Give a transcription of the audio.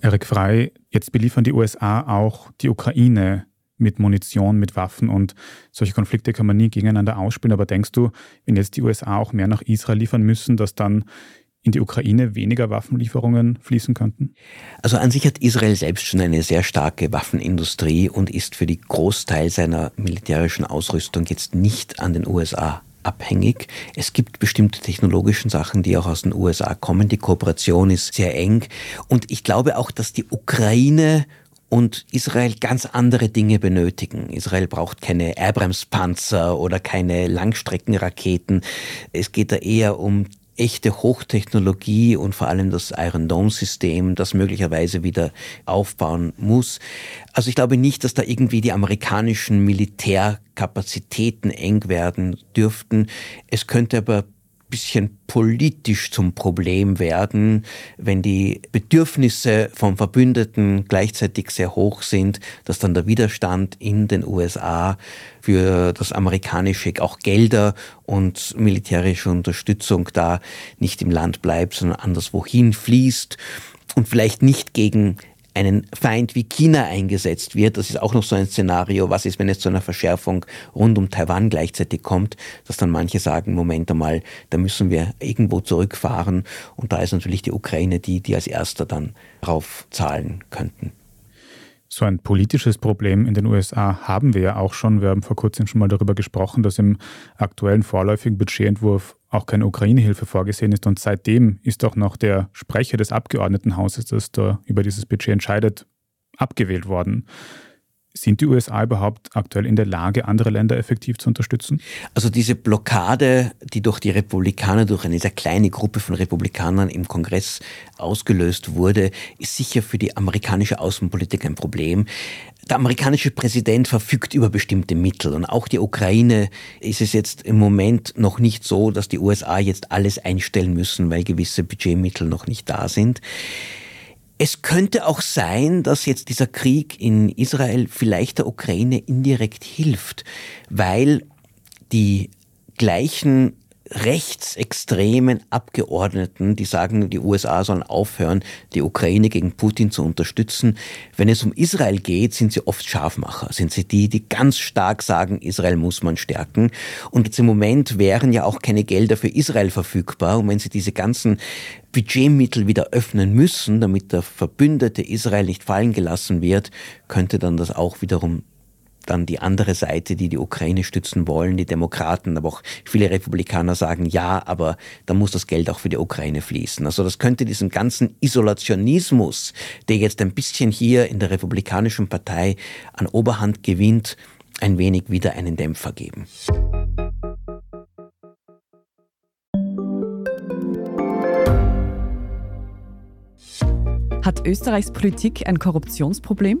Erik Frei, jetzt beliefern die USA auch die Ukraine mit Munition, mit Waffen und solche Konflikte kann man nie gegeneinander ausspielen. Aber denkst du, wenn jetzt die USA auch mehr nach Israel liefern müssen, dass dann in die Ukraine weniger Waffenlieferungen fließen könnten? Also an sich hat Israel selbst schon eine sehr starke Waffenindustrie und ist für die Großteil seiner militärischen Ausrüstung jetzt nicht an den USA abhängig. Es gibt bestimmte technologischen Sachen, die auch aus den USA kommen. Die Kooperation ist sehr eng. Und ich glaube auch, dass die Ukraine und Israel ganz andere Dinge benötigen. Israel braucht keine Abrams-Panzer oder keine Langstreckenraketen. Es geht da eher um echte Hochtechnologie und vor allem das Iron Dome System, das möglicherweise wieder aufbauen muss. Also ich glaube nicht, dass da irgendwie die amerikanischen Militärkapazitäten eng werden dürften. Es könnte aber bisschen politisch zum Problem werden, wenn die Bedürfnisse von Verbündeten gleichzeitig sehr hoch sind, dass dann der Widerstand in den USA für das amerikanische auch Gelder und militärische Unterstützung da nicht im Land bleibt, sondern anderswohin fließt und vielleicht nicht gegen einen Feind wie China eingesetzt wird. Das ist auch noch so ein Szenario. Was ist, wenn es zu einer Verschärfung rund um Taiwan gleichzeitig kommt, dass dann manche sagen, Moment einmal, da müssen wir irgendwo zurückfahren. Und da ist natürlich die Ukraine die, die als erster dann drauf zahlen könnten. So ein politisches Problem in den USA haben wir ja auch schon. Wir haben vor kurzem schon mal darüber gesprochen, dass im aktuellen vorläufigen Budgetentwurf auch keine Ukraine-Hilfe vorgesehen ist. Und seitdem ist auch noch der Sprecher des Abgeordnetenhauses, das da über dieses Budget entscheidet, abgewählt worden. Sind die USA überhaupt aktuell in der Lage, andere Länder effektiv zu unterstützen? Also diese Blockade, die durch die Republikaner, durch eine sehr kleine Gruppe von Republikanern im Kongress ausgelöst wurde, ist sicher für die amerikanische Außenpolitik ein Problem. Der amerikanische Präsident verfügt über bestimmte Mittel und auch die Ukraine ist es jetzt im Moment noch nicht so, dass die USA jetzt alles einstellen müssen, weil gewisse Budgetmittel noch nicht da sind. Es könnte auch sein, dass jetzt dieser Krieg in Israel vielleicht der Ukraine indirekt hilft, weil die gleichen rechtsextremen Abgeordneten, die sagen, die USA sollen aufhören, die Ukraine gegen Putin zu unterstützen. Wenn es um Israel geht, sind sie oft Scharfmacher, sind sie die, die ganz stark sagen, Israel muss man stärken. Und jetzt im Moment wären ja auch keine Gelder für Israel verfügbar. Und wenn sie diese ganzen Budgetmittel wieder öffnen müssen, damit der Verbündete Israel nicht fallen gelassen wird, könnte dann das auch wiederum dann die andere Seite, die die Ukraine stützen wollen, die Demokraten, aber auch viele Republikaner sagen, ja, aber da muss das Geld auch für die Ukraine fließen. Also das könnte diesen ganzen Isolationismus, der jetzt ein bisschen hier in der Republikanischen Partei an Oberhand gewinnt, ein wenig wieder einen Dämpfer geben. Hat Österreichs Politik ein Korruptionsproblem?